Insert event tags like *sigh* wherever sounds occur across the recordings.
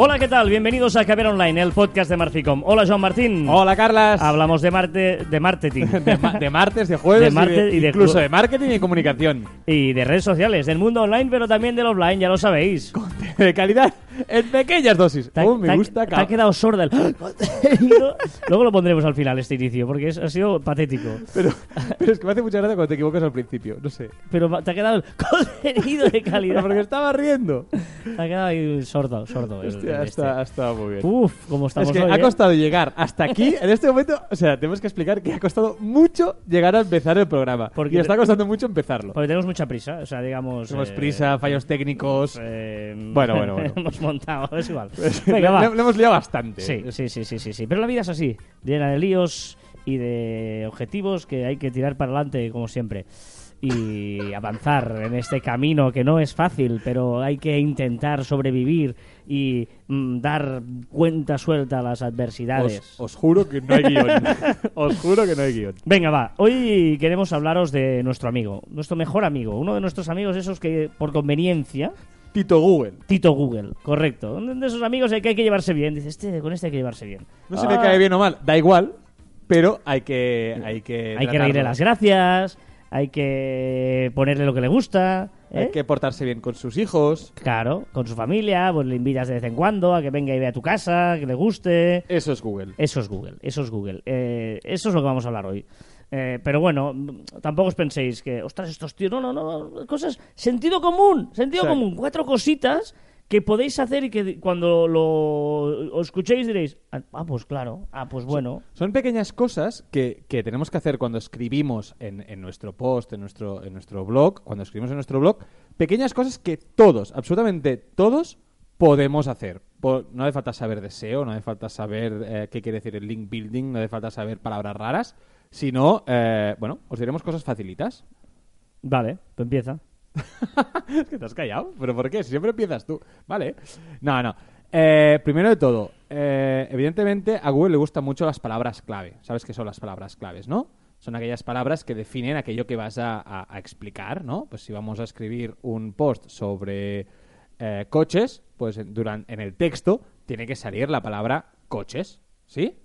Hola, ¿qué tal? Bienvenidos a Caber Online, el podcast de Marficom. Hola, Joan Martín. Hola, Carlas. Hablamos de Marte, de marketing. *laughs* de, ma- de martes, de jueves, De y martes y de incluso de marketing y comunicación. y de redes sociales, del mundo online, pero también del offline, ya lo sabéis. De calidad en pequeñas dosis. Ha- Oh, me gusta. te ha quedado sorda el. *laughs* Luego lo pondremos al final, este inicio, porque es- ha sido patético. Pero, pero es que me hace mucha gracia cuando te equivocas al principio. No sé. Pero te ha quedado el *laughs* contenido de calidad. porque estaba riendo. Te ha quedado ahí sordo, sordo. el- Hostia, el este. estado, ha estado muy bien. Uf, cómo estamos es que hoy, ha ¿eh? costado llegar hasta aquí. En este momento, o sea, tenemos que explicar que ha costado mucho llegar a empezar el programa. Porque y está costando mucho empezarlo. Porque tenemos mucha prisa, o sea, digamos... Tenemos eh, prisa, fallos técnicos. eh, Bueno, bueno, bueno. *laughs* montado, *laughs* es igual. Le, Venga, va. le- le hemos liado bastante. Sí, sí, sí, sí, sí, sí. Pero la vida es así, llena de líos y de objetivos que hay que tirar para adelante, como siempre. Y *laughs* avanzar en este camino que no es fácil, pero hay que intentar sobrevivir y mm, dar cuenta suelta a las adversidades. Os, os juro que no hay guion. *laughs* os juro que no hay guion. Venga, va. Hoy queremos hablaros de nuestro amigo, nuestro mejor amigo, uno de nuestros amigos esos que por conveniencia Tito Google. Tito Google, correcto. Uno de esos amigos que hay que llevarse bien. Dice, este, con este hay que llevarse bien. No se Ah, me cae bien o mal, da igual, pero hay que hay que Hay que reírle las gracias, hay que ponerle lo que le gusta. ¿eh? Hay que portarse bien con sus hijos. Claro, con su familia, pues le invitas de vez en cuando a que venga y vea tu casa, que le guste. Eso es Google. Eso es Google, eso es Google. Eh, eso es lo que vamos a hablar hoy. Eh, pero bueno, tampoco os penséis que, ostras, estos tíos, no, no, no, cosas, sentido común, sentido Sí. común, cuatro cositas que podéis hacer y que cuando lo escuchéis diréis, ah, pues claro, ah, pues bueno. Son pequeñas cosas que, que tenemos que hacer cuando escribimos en, en nuestro post, en nuestro, en nuestro blog, cuando escribimos en nuestro blog, pequeñas cosas que todos, absolutamente todos, podemos hacer. No hace falta saber de SEO, no hace falta saber eh, qué quiere decir el link building, no hace falta saber palabras raras, sino, eh, bueno, os diremos cosas facilitas. Vale, pues empieza. *laughs* Es que te has callado. ¿Pero por qué? Si siempre empiezas tú. Vale. No, no. Eh, primero de todo, eh, evidentemente a Google le gustan mucho las palabras clave. ¿Sabes qué son las palabras claves, no? Son aquellas palabras que definen aquello que vas a, a- a explicar, ¿no? Pues si vamos a escribir un post sobre eh, coches, pues en, duran- en el texto tiene que salir la palabra coches, ¿sí?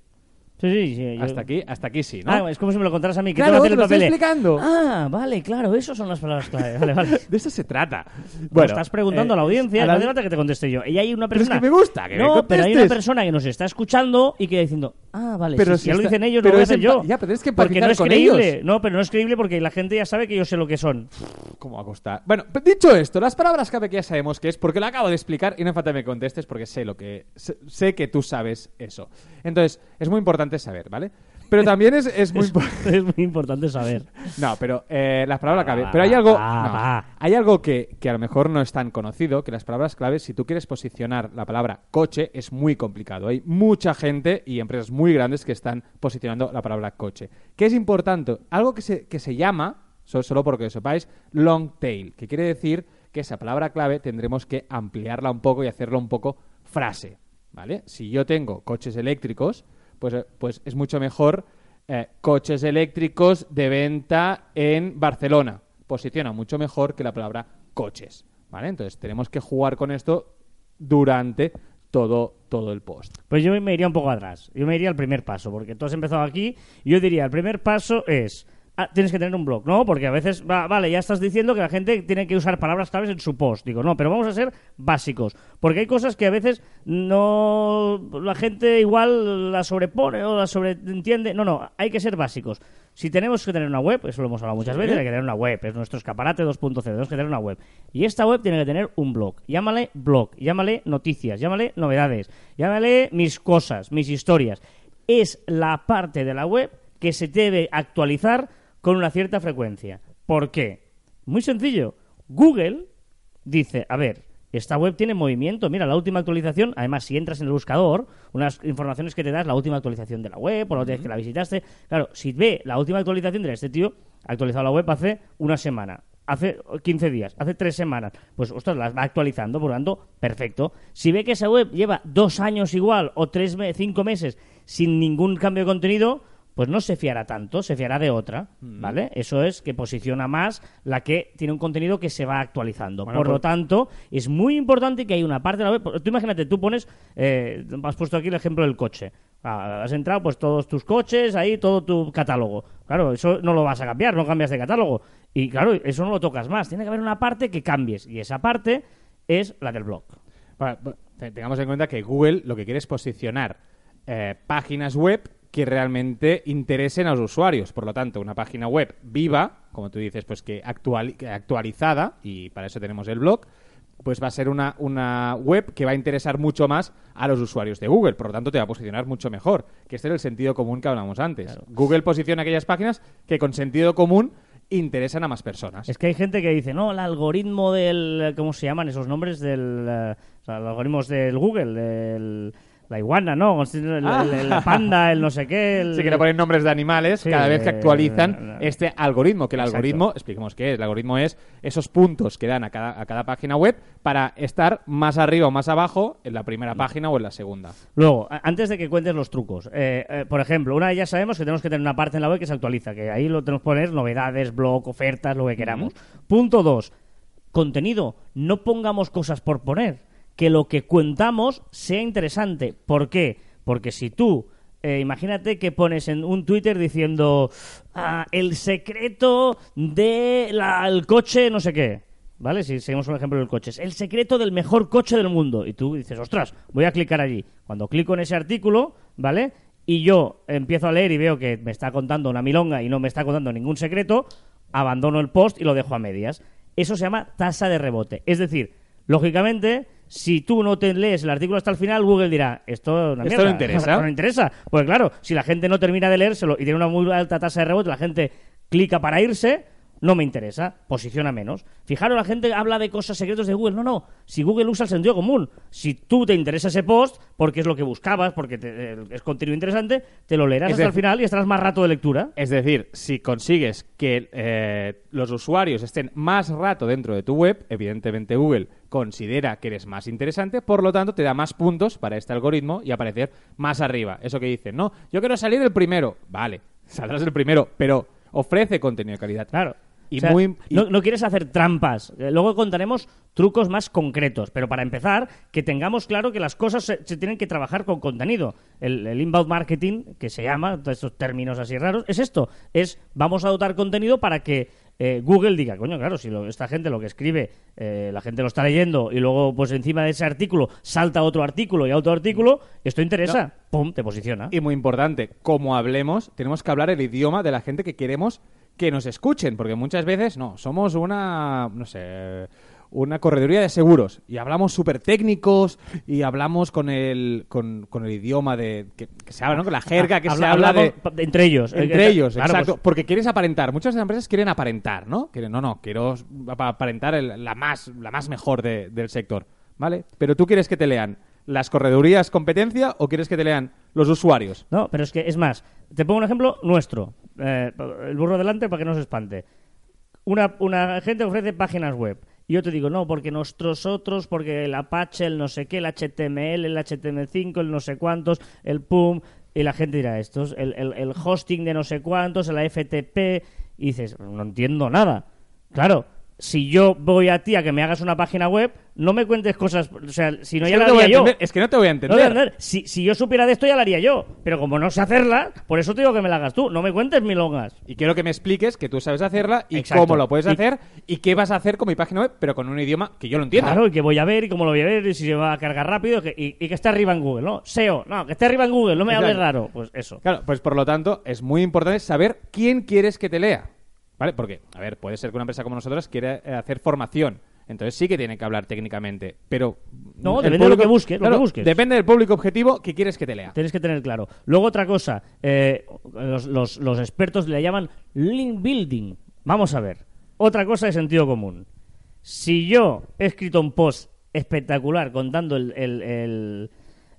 Sí, sí, sí. yo- Hasta aquí, hasta aquí sí, ¿no? Ah, es como si me lo contaras a mí. Que Claro, que hacer te lo estoy explicando. Ah, vale, claro, eso son las palabras clave. Vale, vale. *laughs* De eso se trata. Bueno, estás preguntando eh, a la audiencia, a la- no falta que te conteste yo. Y hay una Pero es persona. que me gusta que me No, pero hay una persona que nos está escuchando y que diciendo, ah, vale, Pero sí, si ya lo dicen ellos, pero lo voy a es hacer yo. ya, pero tienes que Porque no es con creíble. ellos. No, pero no es creíble porque la gente ya sabe que yo sé lo que son. ¿Cómo va a costar? Bueno, dicho esto, las palabras clave que ya sabemos que es, porque lo acabo de explicar y no falta que me contestes porque sé lo que sé, sé que tú sabes eso. Entonces, es muy importante saber, ¿vale? Pero también es, es muy importante. *laughs* es muy importante saber. No, pero eh, las palabras clave. va, Pero hay algo. no, va. hay algo que, que a lo mejor no es tan conocido, que las palabras clave, si tú quieres posicionar la palabra coche, es muy complicado. Hay mucha gente y empresas muy grandes que están posicionando la palabra coche. ¿Qué es importante? Algo que se, que se llama, so- solo porque lo sepáis, long tail, que quiere decir que esa palabra clave tendremos que ampliarla un poco y hacerla un poco frase. ¿Vale? Si yo tengo coches eléctricos, pues, eh, pues es mucho mejor eh, coches eléctricos de venta en Barcelona. Posiciona mucho mejor que la palabra coches. ¿Vale? Entonces tenemos que jugar con esto durante todo, todo el post. Pues yo me iría un poco atrás. Yo me iría al primer paso, porque tú has empezado aquí. Yo diría, el primer paso es. Ah, tienes que tener un blog, ¿no? Porque a veces, va- vale, ya estás diciendo que la gente tiene que usar palabras claves en su post. Digo, no, pero vamos a ser básicos. Porque hay cosas que a veces no. La gente igual la sobrepone o la sobreentiende. No, no, hay que ser básicos. Si tenemos que tener una web, eso lo hemos hablado muchas Sí. veces, hay que tener una web, es nuestro escaparate 2.0, tenemos que tener una web. Y esta web tiene que tener un blog. Llámale blog, llámale noticias, llámale novedades, llámale mis cosas, mis historias. Es la parte de la web que se debe actualizar con una cierta frecuencia. ¿Por qué? Muy sencillo. Google dice, a ver, esta web tiene movimiento. Mira, la última actualización, además, si entras en el buscador, unas informaciones que te das, la última actualización de la web, por la última vez que la visitaste. Claro, si ve la última actualización de este tío, ha actualizado la web hace una semana, hace 15 días, hace tres semanas, pues, ostras, las va actualizando, por lo tanto, perfecto. Si ve que esa web lleva dos años igual, o tres, cinco meses, sin ningún cambio de contenido, pues no se fiará tanto, se fiará de otra, ¿vale? Eso es que posiciona más la que tiene un contenido que se va actualizando. Bueno, Por lo pues- tanto, es muy importante que hay una parte de la web. Tú imagínate, tú pones, eh, has puesto aquí el ejemplo del coche. Ah, has entrado, pues todos tus coches, ahí todo tu catálogo. Claro, eso no lo vas a cambiar, no cambias de catálogo. Y claro, eso no lo tocas más. Tiene que haber una parte que cambies. Y esa parte es la del blog. Bueno, te- tengamos en cuenta que Google lo que quiere es posicionar eh, páginas web que realmente interesen a los usuarios. Por lo tanto, una página web viva, como tú dices, pues que, actuali- que actualizada, y para eso tenemos el blog, pues va a ser una, una web que va a interesar mucho más a los usuarios de Google. Por lo tanto, te va a posicionar mucho mejor. Que este es el sentido común que hablamos antes. Google posiciona aquellas páginas que con sentido común interesan a más personas. Es que hay gente que dice, no, el algoritmo del. ¿Cómo se llaman esos nombres? Del. eh, o sea, los algoritmos del Google, del. La iguana, ¿no? El, el- el- la panda, el no sé qué. El... Sí, que le ponen nombres de animales Sí, cada vez que eh, actualizan eh, este algoritmo. Que el Exacto. algoritmo, expliquemos qué es. El algoritmo es esos puntos que dan a cada, a cada página web para estar más arriba o más abajo en la primera página o en la segunda. Luego, antes de que cuentes los trucos, eh, eh, por ejemplo, una de ellas sabemos que tenemos que tener una parte en la web que se actualiza, que ahí lo tenemos que poner novedades, blog, ofertas, lo que queramos. Punto dos, contenido. No pongamos cosas por poner. Que lo que cuentamos sea interesante. ¿Por qué? Porque si tú, eh, imagínate que pones en un Twitter diciendo ah, el secreto del coche no sé qué. ¿Vale? Si seguimos un ejemplo del coche. Es el secreto del mejor coche del mundo. Y tú dices, ostras, voy a clicar allí. Cuando clico en ese artículo, ¿vale? Y yo empiezo a leer y veo que me está contando una milonga y no me está contando ningún secreto, abandono el post y lo dejo a medias. Eso se llama tasa de rebote. Es decir, lógicamente, si tú no te lees el artículo hasta el final, Google dirá, esto una no interesa. no interesa. Pues claro, si la gente no termina de leérselo y tiene una muy alta tasa de rebote, la gente clica para irse, no me interesa, posiciona menos. Fijaros, la gente habla de cosas secretos de Google. No, no, si Google usa el sentido común, si tú te interesa ese post, porque es lo que buscabas, porque te- eh, es contenido interesante, te lo leerás Es hasta el final y estarás más rato de lectura. Es decir, si consigues que eh, los usuarios estén más rato dentro de tu web, evidentemente Google considera que eres más interesante, por lo tanto te da más puntos para este algoritmo y aparecer más arriba. Eso que dicen, no, yo quiero salir el primero. Vale, saldrás el primero, pero ofrece contenido de calidad. Claro. Y O sea, muy- y- no, no quieres hacer trampas. Eh, Luego contaremos trucos más concretos. Pero para empezar, que tengamos claro que las cosas se, se tienen que trabajar con contenido. El, el inbound marketing, que se llama, todos estos términos así raros, es esto. Es vamos a dotar contenido para que eh, Google diga, coño, claro, si lo- esta gente lo que escribe, eh, la gente lo está leyendo y luego pues encima de ese artículo salta otro artículo y otro artículo, esto interesa, pum, te posiciona. Y muy importante, como hablemos, tenemos que hablar el idioma de la gente que queremos que nos escuchen, porque muchas veces, no, somos una, no sé, una correduría de seguros y hablamos súper técnicos y hablamos con el, con, con el idioma de que, que se habla, ¿no? Con la jerga que se Habla- habla de... entre ellos. Entre Eh, ellos, claro, exacto. pues, Porque quieres aparentar. Muchas empresas quieren aparentar, ¿no? Quieren, no, no, quiero ap- aparentar el- la, más, la más mejor de- del sector, ¿vale? Pero tú quieres que te lean las corredurías competencia o quieres que te lean los usuarios. No, pero es que es más. Te pongo un ejemplo nuestro. Eh, el burro delante para que no se espante. Una, una gente ofrece páginas web. Y yo te digo, no, porque nosotros otros, porque el Apache, el no sé qué, el HTML, el HTML5, el no sé cuántos, el PUM. Y la gente dirá, estos, el, el, el hosting de no sé cuántos, el FTP. Y dices, no entiendo nada. Claro, si yo voy a ti a que me hagas una página web, no me cuentes cosas. O sea, si no, Es ya la no haría yo. Es que no te voy a No entender. voy a entender. Si, si yo supiera de esto, ya la haría yo. Pero como no sé hacerla, por eso te digo que me la hagas tú. No me cuentes milongas. Y quiero que me expliques que tú sabes hacerla y Exacto. cómo lo puedes hacer y qué vas a hacer con mi página web, pero con un idioma que yo lo entienda. Claro, y que voy a ver y cómo lo voy a ver y si se va a cargar rápido que- y, y que esté arriba en Google, ¿no? SEO, no, que esté arriba en Google, no me hables raro. Pues eso. Claro, pues por lo tanto es muy importante saber quién quieres que te lea. ¿Vale? Porque, a ver, puede ser que una empresa como nosotros quiera eh, hacer formación. Entonces sí que tiene que hablar técnicamente. Pero. No, depende de lo que busques, lo claro, que busques. Depende del público objetivo que quieres que te lea. Tienes que tener claro. Luego otra cosa, eh, los, los- los expertos le llaman link building. Vamos a ver. Otra cosa de sentido común. Si yo he escrito un post espectacular contando el, el- el-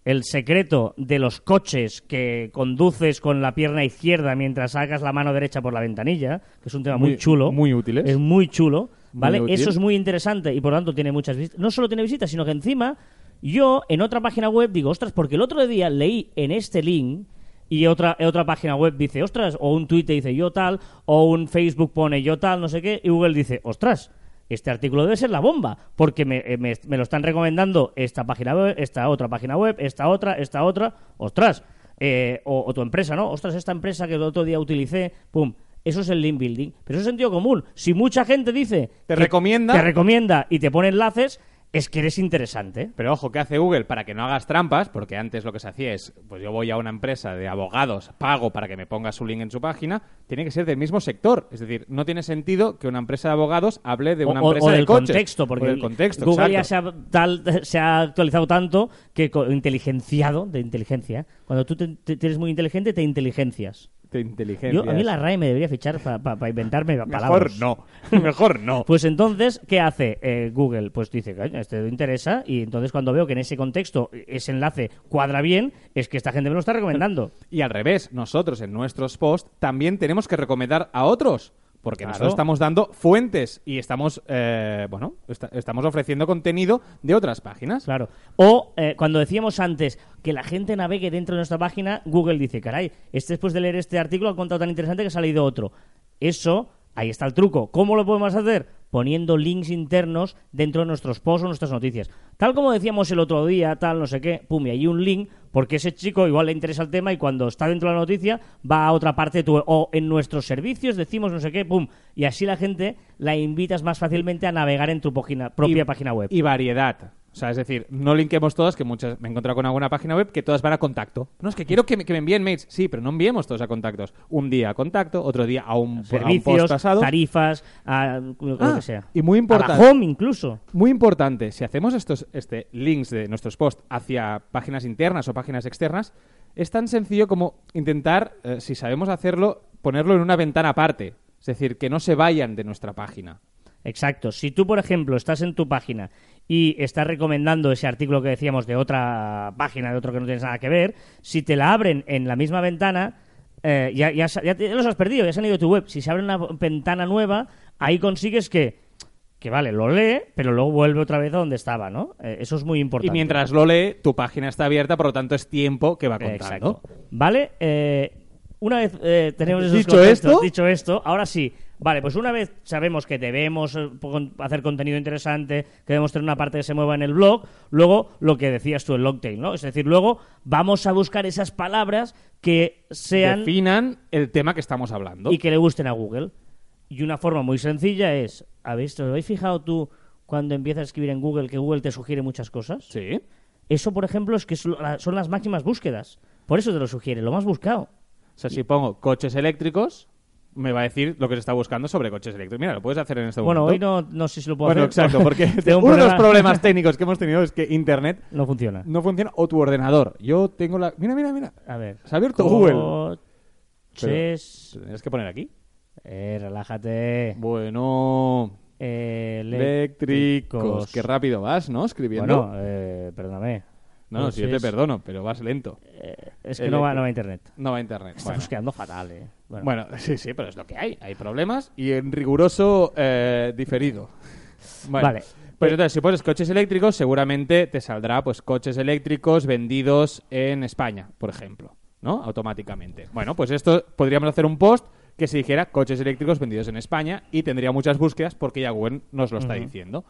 el secreto de los coches que conduces con la pierna izquierda mientras sacas la mano derecha por la ventanilla, que es un tema muy, Muy- chulo. muy útiles. Es muy chulo, ¿vale? útil. Eso es muy interesante y por lo tanto tiene muchas visitas. No solo tiene visitas, sino que encima yo en otra página web digo, ostras, porque el otro día leí en este link y otra, otra página web dice, ostras, o un Twitter dice yo tal, o un Facebook pone yo tal, no sé qué, y Google dice, ostras, este artículo debe ser la bomba, porque me, eh, me- me lo están recomendando esta página web, esta otra página web, esta otra, esta otra, ostras, eh, o, o tu empresa, ¿no? Ostras, esta empresa que el otro día utilicé, pum. Eso es el link building, pero eso es sentido común. Si mucha gente dice Te recomienda. te recomienda y te pone enlaces, es que eres interesante. Pero ojo, ¿qué hace Google para que no hagas trampas? Porque antes lo que se hacía es, pues yo voy a una empresa de abogados, pago para que me ponga su link en su página, tiene que ser del mismo sector. Es decir, no tiene sentido que una empresa de abogados hable de una o, empresa o de del coches. contexto, porque O del contexto, Google ya se ha, tal- *laughs* se ha actualizado tanto que inteligenciado, de inteligencia, cuando tú te, te- eres muy inteligente, te inteligencias. De inteligencia. Yo, a mí la RAE me debería fichar para inventarme Mejor palabras. no. *laughs* Mejor no. Pues entonces, ¿qué hace eh, Google? Pues dice, "Coño, este le interesa, y entonces cuando veo que en ese contexto ese enlace cuadra bien, es que esta gente me lo está recomendando. *laughs* Y al revés, nosotros en nuestros posts también tenemos que recomendar a otros. Porque Claro. nosotros estamos dando fuentes y estamos, eh, bueno, esta- estamos ofreciendo contenido de otras páginas. Claro. O eh, cuando decíamos antes que la gente navegue dentro de nuestra página, Google dice, caray, este después de leer este artículo ha contado tan interesante que ha salido otro. Eso, ahí está el truco. ¿Cómo lo podemos hacer? Poniendo links internos dentro de nuestros posts o nuestras noticias. Tal como decíamos el otro día, tal, no sé qué, pum, y hay un link, porque ese chico igual le interesa el tema y cuando está dentro de la noticia va a otra parte tu o en nuestros servicios decimos no sé qué, pum, y así la gente la invitas más fácilmente a navegar en tu página, propia Y- página web. Y variedad. O sea, es decir, no linkemos todas, que muchas me he encontrado con alguna página web que todas van a contacto. No, es que quiero que me, que me envíen mails. Sí, pero no enviemos todos a contactos. Un día a contacto, otro día a un, a un servicios, post pasado. tarifas, a, lo Ah, que sea. y muy A importante. la home incluso. Muy importante, si hacemos estos este, links de nuestros posts hacia páginas internas o páginas externas, es tan sencillo como intentar, eh, si sabemos hacerlo, ponerlo en una ventana aparte. Es decir, que no se vayan de nuestra página. Exacto. Si tú, por ejemplo, estás en tu página y estás recomendando ese artículo que decíamos de otra página, de otro que no tienes nada que ver, si te la abren en la misma ventana, eh, ya, ya, sa- ya te- ya los has perdido, ya se han ido a tu web. Si se abre una ventana nueva, ahí consigues que, que vale, lo lee, pero luego vuelve otra vez a donde estaba, ¿no? Eh, eso es muy Y importante. mientras lo lee, tu página está abierta, por lo tanto es tiempo que va contando. Exacto. Vale, eh, una vez eh, tenemos esos Dicho esto- dicho esto, ahora sí. Vale, pues una vez sabemos que debemos eh, hacer contenido interesante, que debemos tener una parte que se mueva en el blog, luego lo que decías tú, el longtail, ¿no? Es decir, luego vamos a buscar esas palabras que sean Definan el tema que estamos hablando. y que le gusten a Google. Y una forma muy sencilla es, ¿habéis, ¿os habéis fijado tú cuando empiezas a escribir en Google que Google te sugiere muchas cosas? Sí. Eso, por ejemplo, es que son las máximas búsquedas. Por eso te lo sugiere, lo más buscado. O sea, si pongo coches eléctricos, me va a decir lo que se está buscando sobre coches eléctricos. Mira, lo puedes hacer en este Bueno, momento. hoy no, no sé si lo puedo Bueno, hacer. exacto, *laughs* porque un uno de los problema- problemas *laughs* técnicos que hemos tenido es que Internet no funciona. no funciona o tu ordenador. Yo tengo la... Mira, mira, mira. A ver. Se ha abierto Google. Coches... ¿Te tendrías que poner aquí? Eh, relájate. Bueno... Eléctricos. Qué rápido vas, ¿no? Escribiendo. Bueno, eh, perdóname. No, no, si yo te perdono, pero vas lento. Eh, es que no va, no va a internet. No va a Internet. Estamos Bueno. quedando fatal, eh. Bueno, Bueno, sí, sí, pero es lo que hay. Hay problemas y en riguroso eh, diferido. Bueno, Vale. Pues entonces, si pones coches eléctricos, seguramente te saldrá pues coches eléctricos vendidos en España, por ejemplo, ¿no? Automáticamente. Bueno, pues esto podríamos hacer un post que se dijera coches eléctricos vendidos en España y tendría muchas búsquedas porque ya Google nos lo está diciendo.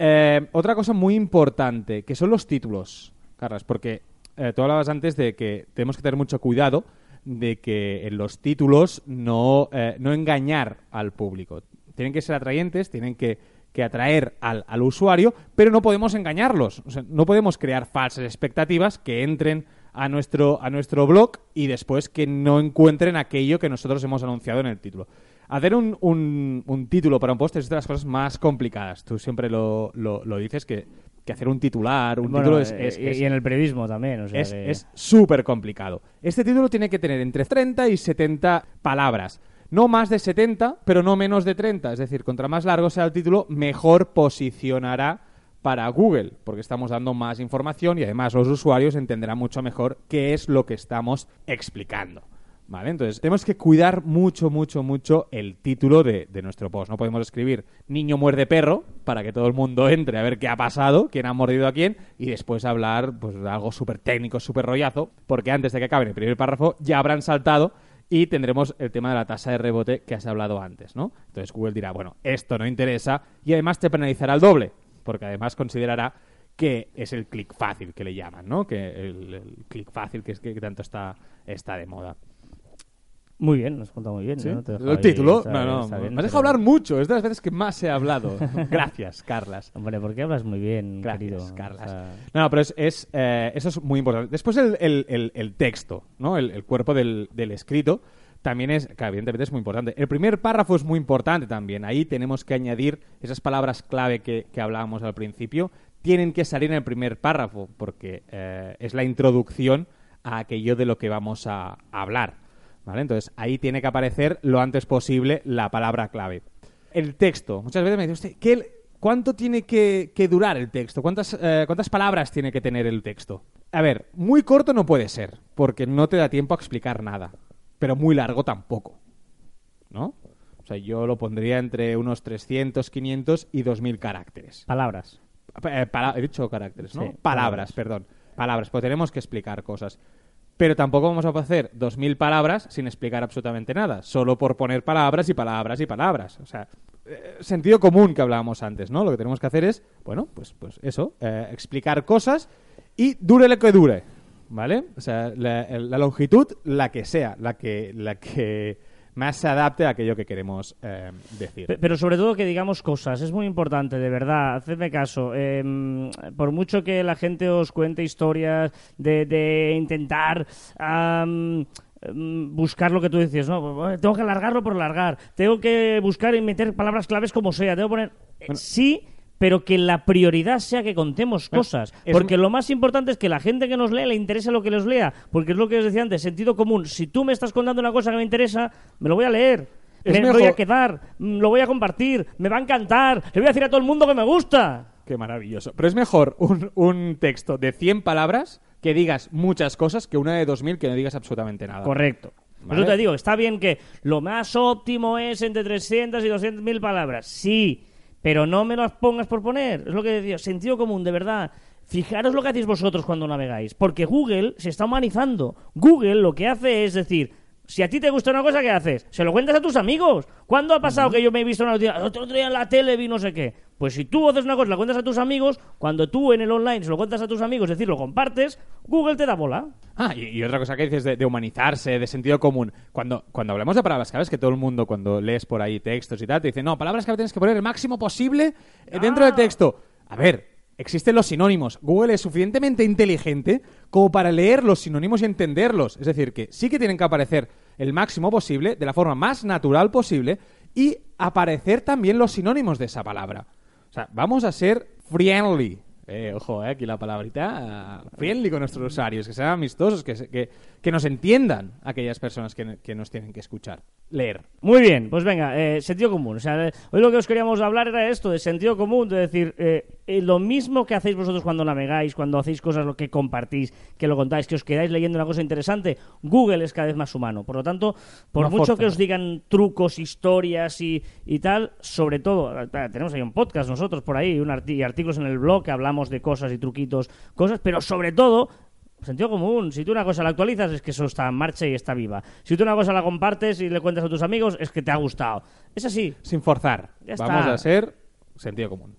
Eh, otra cosa muy importante, que son los títulos, Carlas, porque eh, tú hablabas antes de que tenemos que tener mucho cuidado de que en los títulos no, eh, no engañar al público. Tienen que ser atrayentes, tienen que, que atraer al, al usuario, pero no podemos engañarlos. O sea, no podemos crear falsas expectativas que entren a nuestro, a nuestro blog y después que no encuentren aquello que nosotros hemos anunciado en el título. Hacer un, un- un título para un post es de las cosas más complicadas. Tú siempre lo, lo- lo dices que, que hacer un titular, un Bueno, título es, eh, es- y, es- y en el periodismo también, o sea es que- es súper complicado. Este título tiene que tener entre 30 y 70 palabras. No más de 70, pero no menos de 30. Es decir, contra más largo sea el título, mejor posicionará para Google, porque estamos dando más información y además los usuarios entenderán mucho mejor qué es lo que estamos explicando. ¿Vale? Entonces, tenemos que cuidar mucho, mucho, mucho el título de, de nuestro post. No podemos escribir niño muerde perro para que todo el mundo entre a ver qué ha pasado, quién ha mordido a quién, y después hablar pues, de algo súper técnico, súper rollazo, porque antes de que acabe el primer párrafo ya habrán saltado y tendremos el tema de la tasa de rebote que has hablado antes, ¿no? Entonces Google dirá, bueno, esto no interesa y además te penalizará el doble, porque además considerará que es el clic fácil que le llaman, ¿no? Que el, el clic fácil que es que tanto está, está de moda. Muy bien, nos contado muy bien. ¿Sí? ¿no? Te El título, no, no, bien, me has pero- dejado hablar mucho, es de las veces que más he hablado. *laughs* Gracias, Carlas. Hombre, porque hablas muy bien, Gracias, querido. Carlas. O sea, No, no, pero es, es, eh, eso es muy importante. Después el, el- el- el texto, ¿no? El, cuerpo del, del escrito también es, que evidentemente es muy importante. El primer párrafo es muy importante también. Ahí tenemos que añadir esas palabras clave que, que hablábamos al principio. Tienen que salir en el primer párrafo porque eh, es la introducción a aquello de lo que vamos a hablar. ¿Vale? Entonces ahí tiene que aparecer lo antes posible la palabra clave. El texto. Muchas veces me dicen, "Usted, ¿qué, ¿cuánto tiene que, que durar el texto? ¿Cuántas, eh, ¿Cuántas palabras tiene que tener el texto? A ver, muy corto no puede ser, porque no te da tiempo a explicar nada. Pero muy largo tampoco. ¿No? O sea, yo lo pondría entre unos 300, 500 y 2000 caracteres. palabras. Eh, he dicho caracteres, ¿no? Sí, palabras, palabras. perdón. Palabras, pues tenemos que explicar cosas. Pero tampoco vamos a hacer 2.000 palabras sin explicar absolutamente nada. Solo por poner palabras y palabras y palabras. O sea, eh, sentido común que hablábamos antes, ¿no? Lo que tenemos que hacer es, bueno, pues, pues eso, eh, explicar cosas y dure lo que dure, ¿vale? O sea, la, la longitud, la que sea, la que, la que más se adapte a aquello que queremos eh, decir. Pe- Pero sobre todo que digamos cosas, es muy importante, de verdad, hacedme caso. Eh, por mucho que la gente os cuente historias de, de intentar em, buscar lo que tú decías, ¿no? Pues, Tengo que alargarlo por alargar, tengo que buscar y meter palabras claves como sea, tengo que poner... Sí, pero que la prioridad sea que contemos cosas. es Porque lo más importante es que la gente que nos lee le interese lo que les lea. Porque es lo que os decía antes, sentido común. Si tú me estás contando una cosa que me interesa, me lo voy a leer. Es me mejor- voy a quedar, mm, lo voy a compartir, me va a encantar, le voy a decir a todo el mundo que me gusta. Qué maravilloso. Pero es mejor un, un texto de 100 palabras que digas muchas cosas que una de 2000 que no digas absolutamente nada. Correcto. Vale. eso te digo, está bien que lo más óptimo es entre 300 y 200 mil palabras. Sí, pero no me las pongas por poner. Es lo que decía, sentido común, de verdad. Fijaros lo que hacéis vosotros cuando navegáis. Porque Google se está humanizando. Google lo que hace es decir, si a ti te gusta una cosa, ¿qué haces? Se lo cuentas a tus amigos. ¿Cuándo ha pasado que yo me he visto una noticia? Otro día en la tele vi no sé qué. Pues si tú haces una cosa, la cuentas a tus amigos, cuando tú en el online se lo cuentas a tus amigos, es decir, lo compartes, Google te da bola. Ah, y, y otra cosa que dices de, de humanizarse, de sentido común. Cuando, cuando hablamos de palabras claves, que todo el mundo cuando lees por ahí textos y tal, te dice, no, palabras clave tienes que poner el máximo posible eh, dentro del texto. A ver, existen los sinónimos. Google es suficientemente inteligente como para leer los sinónimos y entenderlos. Es decir, que sí que tienen que aparecer el máximo posible, de la forma más natural posible, y aparecer también los sinónimos de esa palabra. O sea, vamos a ser friendly. Eh, ojo, eh, aquí la palabrita friendly con nuestros usuarios, que sean amistosos, que, que, que nos entiendan aquellas personas que, que nos tienen que escuchar. Leer. Muy bien, pues venga, eh, sentido común. O sea, eh, hoy lo que os queríamos hablar era esto, de sentido común, de decir, eh, eh, lo mismo que hacéis vosotros cuando navegáis, cuando hacéis cosas lo que compartís, que lo contáis, que os quedáis leyendo una cosa interesante, Google es cada vez más humano. Por lo tanto, por mucho que os digan trucos, historias y, y tal, sobre todo, tenemos ahí un podcast nosotros por ahí, un y artículos en el blog que hablamos de cosas y truquitos, cosas, pero sobre todo Sentido común. Si tú una cosa la actualizas es que eso está en marcha y está viva. Si tú una cosa la compartes y le cuentas a tus amigos es que te ha gustado. Es así. Sin forzar. Ya Vamos está. a ser sentido común.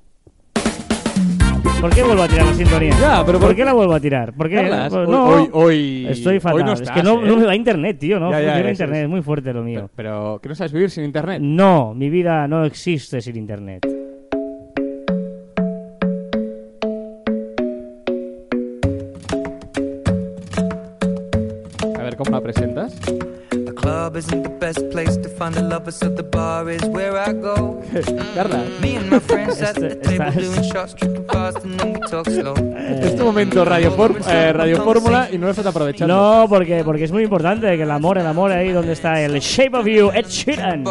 ¿Por qué vuelvo a tirar la sintonía? Ya, pero ¿por por- qué la vuelvo a tirar? ¿Por qué? Carlas, Pues no, hoy- hoy- estoy hoy fatal. es que no, ¿eh? no me va internet, tío. No Ya, ya, funciona internet. es. Es muy fuerte lo mío. Pero, pero, ¿que no sabes vivir sin internet? No, mi vida no existe sin internet. Cómo la presentas. The club isn't the best place to find the lovers, so the bar is where I go. *laughs* Carla, Me and my friends *laughs* at the Este- table doing shots, tripping fast, and then we talk slow. *laughs* es tu momento Radio, eh, Radio Fórmula y no lo estás aprovechando. No, porque, porque es muy importante que el amor, el amor ahí donde está el Shape of You, Ed Sheeran.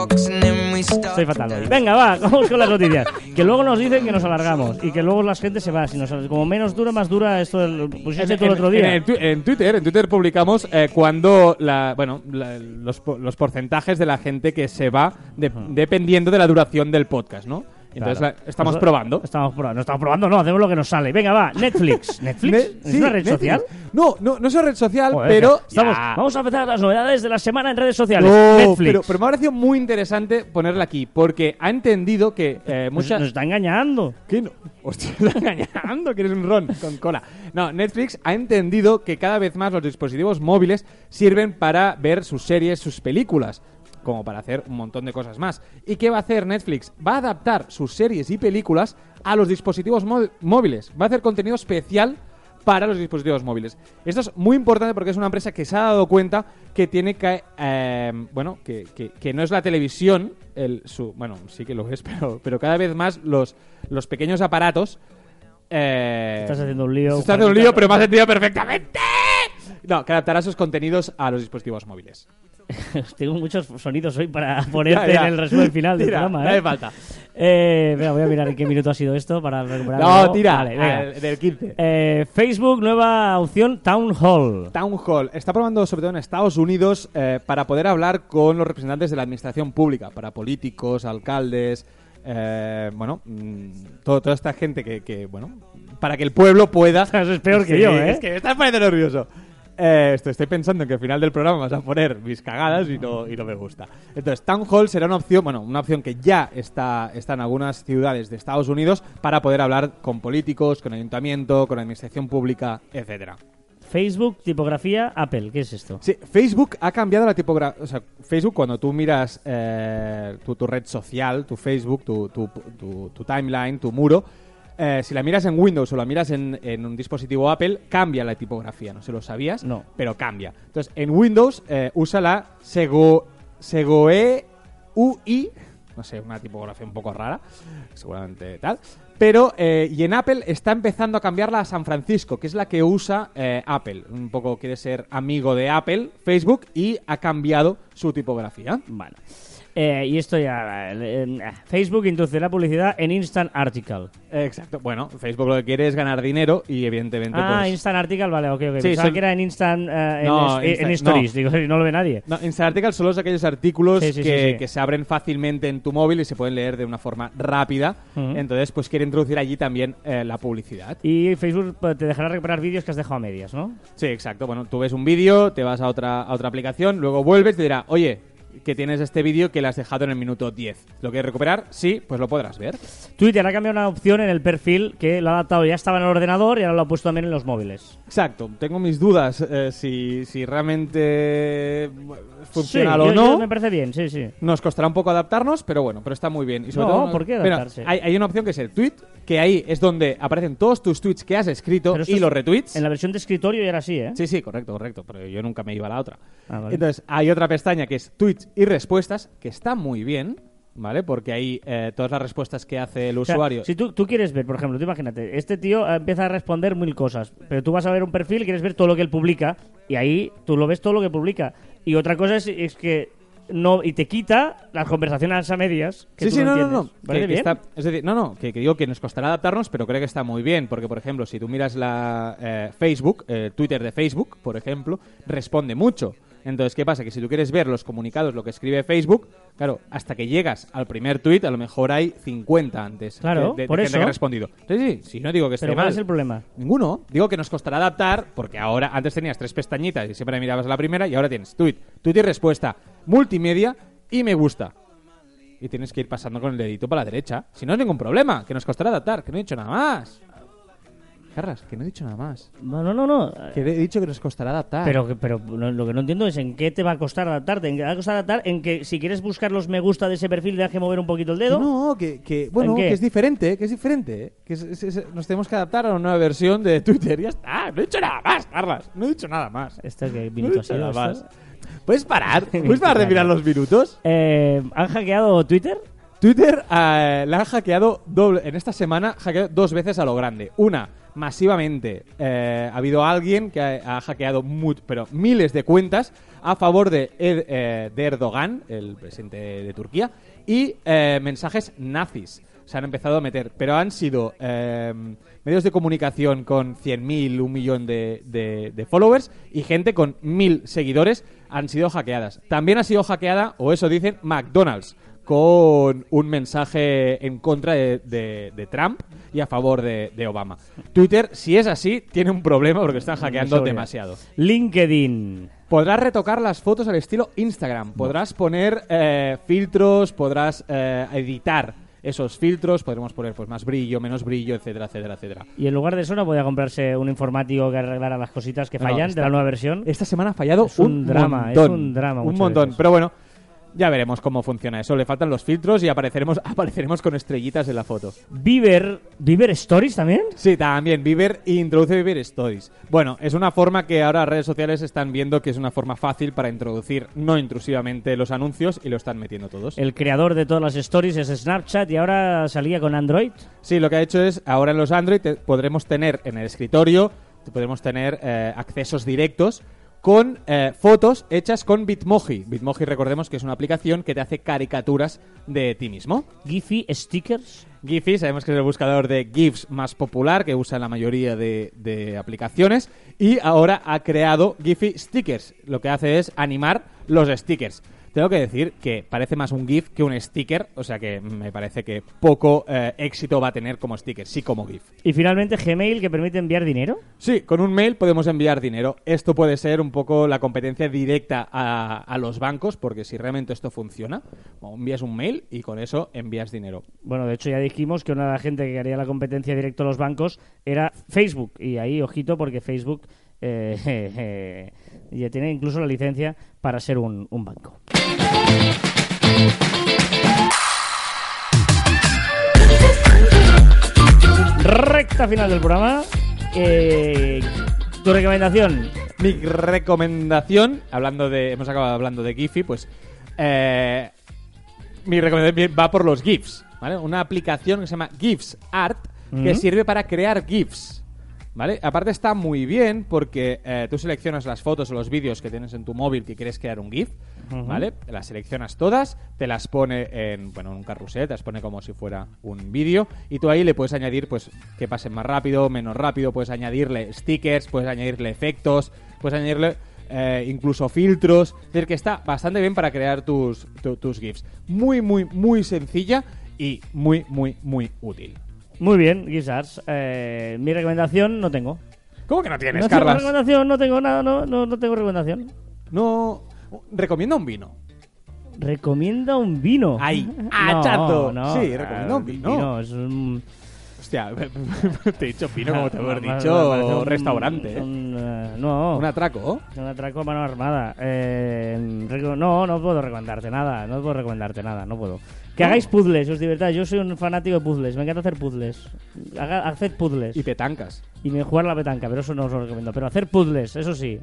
Estoy fatal hoy. Venga, va, *laughs* vamos con las noticias. que luego nos dicen que nos alargamos y que luego la gente se va. Si nos, como menos dura, más dura esto del pusiste tú el otro día. En, tu- en Twitter, en Twitter publicamos eh, cuando la, bueno, la- los, po- los porcentajes de la gente que se va de- dependiendo de la duración del podcast, ¿no? Entonces Claro. la- estamos Nosotros- probando. Estamos probando. No estamos probando, no, hacemos lo que nos sale. Venga, va, Netflix. *laughs* ¿Netflix? Ne- ¿Es sí, una red Netflix. social? No, no, no es una red social, Joder, pero estamos, vamos a empezar las novedades de la semana en redes sociales. No, Netflix. pero, pero me ha parecido muy interesante ponerla aquí porque ha entendido que eh, Nos- muchas nos está engañando. ¿Qué no? Hostia, *laughs* estás engañando que eres un ron con cola. No, Netflix ha entendido que cada vez más los dispositivos móviles sirven para ver sus series, sus películas, como para hacer un montón de cosas más. ¿Y qué va a hacer Netflix? Va a adaptar sus series y películas a los dispositivos mó- móviles. Va a hacer contenido especial para los dispositivos móviles. Esto es muy importante porque es una empresa que se ha dado cuenta que tiene que, eh, bueno, que, que- que no es la televisión, el, su, bueno, sí que lo es, *laughs* pero, pero cada vez más los, los pequeños aparatos... Eh, Estás haciendo un lío. Estás haciendo un lío, pero me has entendido perfectamente. No, que adaptará sus contenidos a los dispositivos móviles. *laughs* Tengo muchos sonidos hoy para *laughs* ponerte Ya, ya. en el resumen final del *laughs* Tira, programa. no ¿eh? hace falta. Eh, venga, voy a mirar en qué minuto ha sido esto para recuperarlo. No, tira, Vale, venga. al- del 15. Eh, Facebook, nueva opción Town Hall. Town Hall está probando sobre todo en Estados Unidos eh, para poder hablar con los representantes de la administración pública, para políticos, alcaldes, eh, bueno, mm, todo- toda esta gente que, que, bueno, para que el pueblo pueda... Eso es peor que Sí, yo, ¿eh? Es que me estás poniendo nervioso. Eh, esto, estoy pensando en que al final del programa vas a poner mis cagadas y no, y no me gusta. Entonces, Town Hall será una opción, bueno, una opción que ya está, está en algunas ciudades de Estados Unidos para poder hablar con políticos, con ayuntamiento, con administración pública, etcétera. Facebook, tipografía, Apple. ¿Qué es esto? Sí, Facebook ha cambiado la tipografía. O sea, Facebook, cuando tú miras eh, tu, tu red social, tu Facebook, tu, tu- tu- tu timeline, tu muro, eh, si la miras en Windows o la miras en, en un dispositivo Apple, cambia la tipografía. No sé lo sabías, No. pero cambia. Entonces, en Windows eh, usa la Sego, Segoe UI, no sé, una tipografía un poco rara, seguramente tal. Pero, eh, y en Apple está empezando a cambiarla a San Francisco, que es la que usa eh, Apple. Un poco quiere ser amigo de Apple, Facebook, y ha cambiado su tipografía. Bueno. Eh, y esto ya. eh, Facebook introducirá publicidad en Instant Article. Exacto. Bueno, Facebook lo que quiere es ganar dinero y evidentemente Ah, pues... Instant Article, vale, ok, ok. Sí, Pensaba son- que era en Instant. eh, en, No, es- en Instant- Stories. no. Digo, *laughs* no lo ve nadie. No, Instant Articles son los aquellos artículos Sí, sí, que, se abren fácilmente en tu móvil y se pueden leer de una forma rápida. Entonces, pues quiere introducir allí también eh, la publicidad. Y Facebook pues, te dejará recuperar vídeos que has dejado a medias, ¿no? Sí, exacto. Bueno, tú ves un vídeo, te vas a otra, a otra aplicación, luego vuelves y te dirá, oye, que tienes este vídeo que lo has dejado en el minuto 10. ¿Lo quieres recuperar? Sí, pues lo podrás ver. Twitter ha cambiado una opción en el perfil que lo ha adaptado, ya estaba en el ordenador y ahora lo ha puesto también en los móviles. Exacto. Tengo mis dudas eh, si, si realmente es Sí, funcional yo- o yo no. me parece bien, sí, sí. Nos costará un poco adaptarnos, pero bueno, pero está muy bien. Y sobre No, todo, ¿por qué Mira, adaptarse? hay, hay una opción que es el tweet, que ahí es donde aparecen todos tus tweets que has escrito y es- los retweets. En la versión de escritorio ya era así, ¿eh? Sí, sí, correcto, correcto. Pero yo nunca me iba a la otra. Ah, vale. Entonces, hay otra pestaña que es tweets y respuestas, que está muy bien, ¿vale? Porque ahí eh, todas las respuestas que hace el O sea, usuario. si tú, tú quieres ver, por ejemplo, tú imagínate, este tío eh, empieza a responder mil cosas, pero tú vas a ver un perfil, quieres ver todo lo que él publica, y ahí tú lo ves todo lo que publica. Y otra cosa es, es que no y te quita las conversaciones a medias. Que Sí, tú sí, no, no, no. ¿Parece Que- está- es decir, no, no, que, que digo que nos costará adaptarnos, pero creo que está muy bien. Porque, por ejemplo, si tú miras la eh, Facebook, eh, Twitter de Facebook, por ejemplo, responde mucho. Entonces, ¿qué pasa? Que si tú quieres ver los comunicados, lo que escribe Facebook, claro, hasta que llegas al primer tweet, a lo mejor hay 50 antes Claro, de, de- de por gente que ha respondido. Sí, sí, sí, no digo que esté Pero ¿cuál mal. es el problema? Ninguno. Digo que nos costará adaptar, porque ahora antes tenías tres pestañitas y siempre mirabas la primera, y ahora tienes tweet, tweet y respuesta, multimedia y me gusta. Y tienes que ir pasando con el dedito para la derecha. Si no es ningún problema, que nos costará adaptar, que no he dicho nada más. Carras, que no he dicho nada más. No, no, no, no. Que he dicho que nos costará adaptar. Pero, que- pero no- lo que no entiendo es en qué te va a costar adaptarte. En qué te va a costar adaptar en que si quieres buscar los me gusta de ese perfil, tengas que mover un poquito el Que dedo. no, que, que- bueno, que es diferente, que es diferente. Que es- es- es- nos tenemos que adaptar a una nueva versión de Twitter. Ya está, no he dicho nada más, Carlas. No he dicho nada más. ¿Esto No he minuto dicho sido nada más. ¿Puedes parar? *laughs* ¿Puedes parar de mirar los minutos? Eh, ¿Han hackeado Twitter? Twitter eh, la ha hackeado doble, en esta semana ha hackeado dos veces a lo grande. Una, masivamente. eh, ha habido alguien que ha, ha hackeado pero miles de cuentas a favor de, eh, de Erdogan, el presidente de, Turquía, y eh, mensajes nazis. Se han empezado a meter. Pero han sido eh, medios de comunicación con 100.000, un millón de, de- de followers y gente con 1.000 seguidores han sido hackeadas. También ha sido hackeada, o eso dicen, McDonald's con un mensaje en contra de, de- de Trump y a favor de, de Obama. Twitter, si es así, tiene un problema porque están hackeando Seguridad. demasiado. LinkedIn. Podrás retocar las fotos al estilo Instagram. Podrás poner eh, filtros, podrás eh, editar esos filtros. Podremos poner pues más brillo, menos brillo, etcétera, etcétera, etcétera. Y en lugar de eso no podía comprarse un informático que arreglara las cositas que No, fallan está- de la nueva versión. Esta semana ha fallado Es un drama, montón. es un drama Un montón. veces. Pero bueno, ya veremos cómo funciona eso. Le faltan los filtros y apareceremos, *laughs* apareceremos con estrellitas en la foto. Viver, Viver Stories también. Sí, también. Viver introduce Viver Stories. Bueno, es una forma que ahora las redes sociales están viendo que es una forma fácil para introducir no intrusivamente los anuncios y lo están metiendo todos. El creador de todas las stories es Snapchat y ahora salía con Android. Sí, lo que ha hecho es, ahora en los Android podremos tener en el escritorio, podremos tener eh, accesos directos con eh, fotos hechas con Bitmoji. Bitmoji, recordemos que es una aplicación que te hace caricaturas de ti mismo. Giphy Stickers. Giphy, sabemos que es el buscador de GIFs más popular que usa la mayoría de, de aplicaciones y ahora ha creado Giphy Stickers. Lo que hace es animar los stickers. Tengo que decir que parece más un GIF que un sticker, o sea que me parece que poco eh, éxito va a tener como sticker, sí como GIF. Y finalmente Gmail que permite enviar dinero. Sí, con un mail podemos enviar dinero. Esto puede ser un poco la competencia directa a, a los bancos, porque si realmente esto funciona, envías un mail y con eso envías dinero. Bueno, de hecho ya dijimos que una de la gente que haría la competencia directo a los bancos era Facebook. Y ahí, ojito, porque Facebook *laughs* eh, ya tiene incluso la licencia para ser un, un banco. Recta final del programa. Eh, tu recomendación. Mi recomendación, hablando de, hemos acabado hablando de Giphy, pues eh, mi recomendación va por los GIFs, ¿vale? Una aplicación que se llama GIFs Art que sirve para crear GIFs, ¿vale? Aparte está muy bien porque eh, tú seleccionas las fotos o los vídeos que tienes en tu móvil que quieres crear un GIF, ¿vale? Las seleccionas todas, te las pone en, bueno, en un carrusel, te las pone como si fuera un vídeo y tú ahí le puedes añadir, pues, que pasen más rápido, menos rápido, puedes añadirle stickers, puedes añadirle efectos, puedes añadirle eh, incluso filtros. Es decir, que está bastante bien para crear tus, tu- tus GIFs. Muy, muy, muy sencilla y muy, muy, muy útil. Muy bien, Guisars. Eh, mi recomendación no tengo. ¿Cómo que no tienes, No tengo recomendación, no tengo nada, no, no, no tengo recomendación. No. Recomienda un vino. Recomienda un vino. *laughs* Ahí, No, hachazo. no. Sí, recomienda un Ah, vino. es un... Hostia, *laughs* te he dicho vino como te *laughs* me dicho parece un- restaurante. ¿eh? un, eh, no, Un atraco. un atraco a mano armada. Eh, no, no puedo recomendarte nada. No puedo recomendarte nada, no puedo. Que hagáis puzzles, os divertáis. Yo soy un fanático de puzzles. Me encanta hacer puzzles. Haga- haced puzzles. Y petancas. Y me jugar la petanca, pero eso no os lo recomiendo. Pero hacer puzzles, eso sí.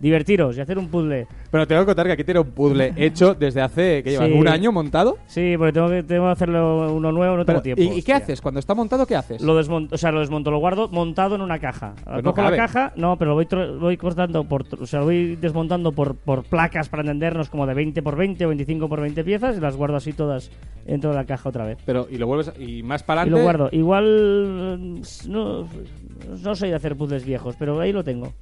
Divertiros y hacer un puzzle. Pero tengo que contar que aquí tiene un puzzle *laughs* hecho desde hace. Sí. ¿Un año montado? Sí, porque tengo que, tengo que hacerlo uno nuevo, no tengo tiempo. ¿y, y qué haces? Cuando está montado, ¿qué haces? Lo desmonto, o sea, lo desmonto, lo guardo montado en una caja. Pues no la caja, no, pero lo voy, voy cortando por, o sea, lo voy desmontando por, por placas para entendernos como de 20 por 20 o 25 por 20 piezas y las guardo así todas dentro de la caja otra vez. Pero, y lo vuelves, y más para Y adelante. lo guardo. Igual mm, no, no soy de hacer puzzles viejos, pero ahí lo tengo.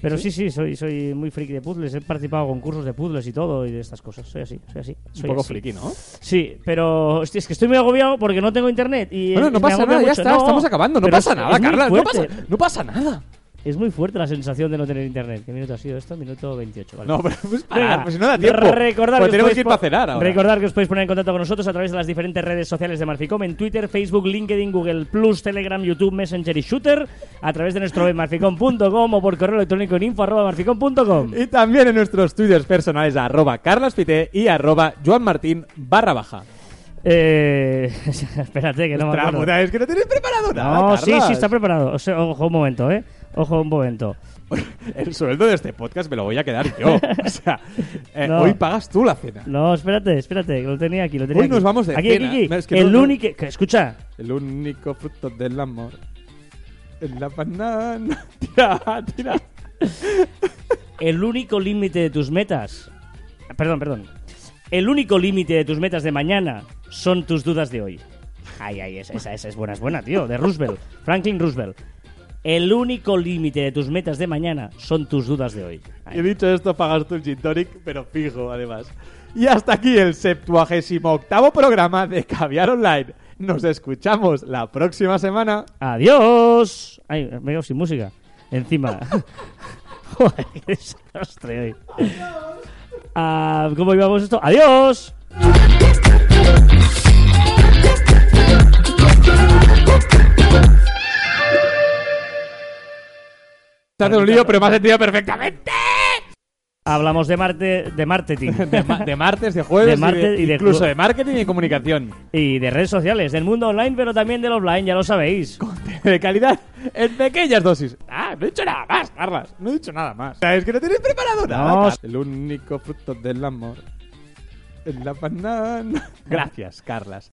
Pero sí, sí, soy, soy muy friki de puzzles. He participado en concursos de puzzles y todo y de estas cosas. Soy así, soy así. Un soy poco así. friki, ¿no? Sí, pero hostia, es que estoy muy agobiado porque no tengo internet. Y, Bueno, no pasa nada, ya está, No, estamos acabando. No pasa nada, Carla, no pasa, no pasa nada. Es muy fuerte la sensación de no tener internet. ¿Qué minuto ha sido esto? Minuto 28. Vale. No, pero pues parar, Venga, pues si no da tiempo. Recordar Pues que tenemos os que ir podéis para cenar po- ahora. Recordar que os podéis poner en contacto con nosotros a través de las diferentes redes sociales de Marficom en Twitter, Facebook, LinkedIn, Google Plus, Telegram, YouTube, Messenger y Shooter, a través de nuestro web marficom.com o por correo electrónico en info arroba marficom.com. Y también en nuestros twitters personales arroba carlaspite y arroba joanmartin barra baja. Eh, *laughs* espérate que no me acuerdo. puta, es que no tienes preparado nada, No, sí, sí está preparado. O sea, ojo un momento, ¿eh? Ojo un momento. El sueldo de este podcast me lo voy a quedar yo. O sea, eh, No. hoy pagas tú la cena. No, espérate, espérate, que lo tenía aquí, lo tenía Hoy aquí. nos vamos de aquí, cena. Aquí, aquí. Es que el no- único... Escucha, El único fruto del amor es la banana. *laughs* Tira, tira. el único límite de tus metas... Perdón, perdón. El único límite de tus metas de mañana son tus dudas de hoy. Ay, ay, esa, esa, esa es buena, es buena, tío. De Roosevelt. Franklin Roosevelt. El único límite de tus metas de mañana son tus dudas de hoy. Y dicho esto, pagas tú el gin tonic, pero fijo, además. Y hasta aquí el 78 octavo programa de Caviar Online. Nos escuchamos la próxima semana. ¡Adiós! Ay, me he sin música. Encima. *laughs* Joder, qué desastre hoy. Ah, ¿Cómo íbamos esto? ¡Adiós! Te hace un lío, pero me has entendido perfectamente. Hablamos de Marte, de marketing *laughs* De, ma- de martes, de jueves, De martes y, y de incluso clu- de marketing y comunicación. y de redes sociales, del mundo online, pero también del offline, ya lo sabéis. De calidad en pequeñas dosis. Ah, no he dicho nada más, Carlas. No he dicho nada más. ¿Sabes que no tenéis preparado nada? El único fruto del amor es la banana. Gracias, Carlas.